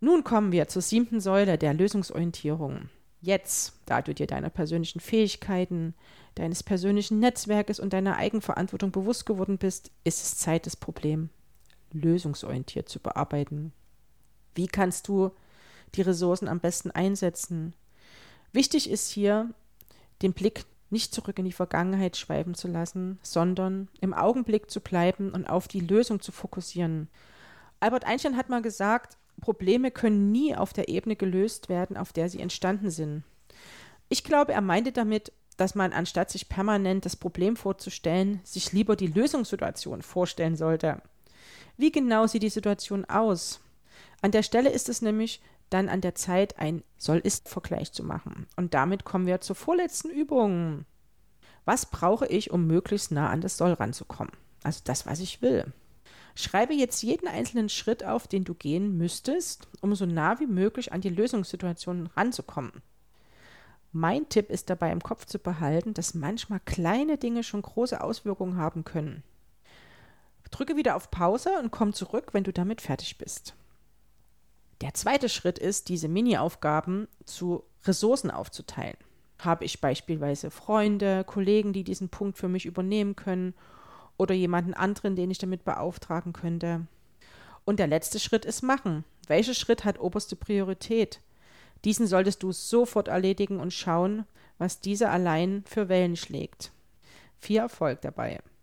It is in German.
Nun kommen wir zur siebten Säule der Lösungsorientierung. Jetzt, da du dir deiner persönlichen Fähigkeiten, deines persönlichen Netzwerkes und deiner Eigenverantwortung bewusst geworden bist, ist es Zeit, das Problem lösungsorientiert zu bearbeiten. Wie kannst du die Ressourcen am besten einsetzen? Wichtig ist hier, den Blick nicht zurück in die Vergangenheit schweifen zu lassen, sondern im Augenblick zu bleiben und auf die Lösung zu fokussieren. Albert Einstein hat mal gesagt, Probleme können nie auf der Ebene gelöst werden, auf der sie entstanden sind. Ich glaube, er meinte damit, dass man anstatt sich permanent das Problem vorzustellen, sich lieber die Lösungssituation vorstellen sollte. Wie genau sieht die Situation aus? An der Stelle ist es nämlich dann an der Zeit, ein Soll-Ist-Vergleich zu machen. Und damit kommen wir zur vorletzten Übung. Was brauche ich, um möglichst nah an das Soll ranzukommen? Also das, was ich will. Schreibe jetzt jeden einzelnen Schritt auf, den du gehen müsstest, um so nah wie möglich an die Lösungssituation ranzukommen. Mein Tipp ist dabei im Kopf zu behalten, dass manchmal kleine Dinge schon große Auswirkungen haben können. Drücke wieder auf Pause und komm zurück, wenn du damit fertig bist. Der zweite Schritt ist, diese Mini-Aufgaben zu Ressourcen aufzuteilen. Habe ich beispielsweise Freunde, Kollegen, die diesen Punkt für mich übernehmen können oder jemanden anderen, den ich damit beauftragen könnte. Und der letzte Schritt ist machen. Welcher Schritt hat oberste Priorität? Diesen solltest du sofort erledigen und schauen, was dieser allein für Wellen schlägt. Viel Erfolg dabei.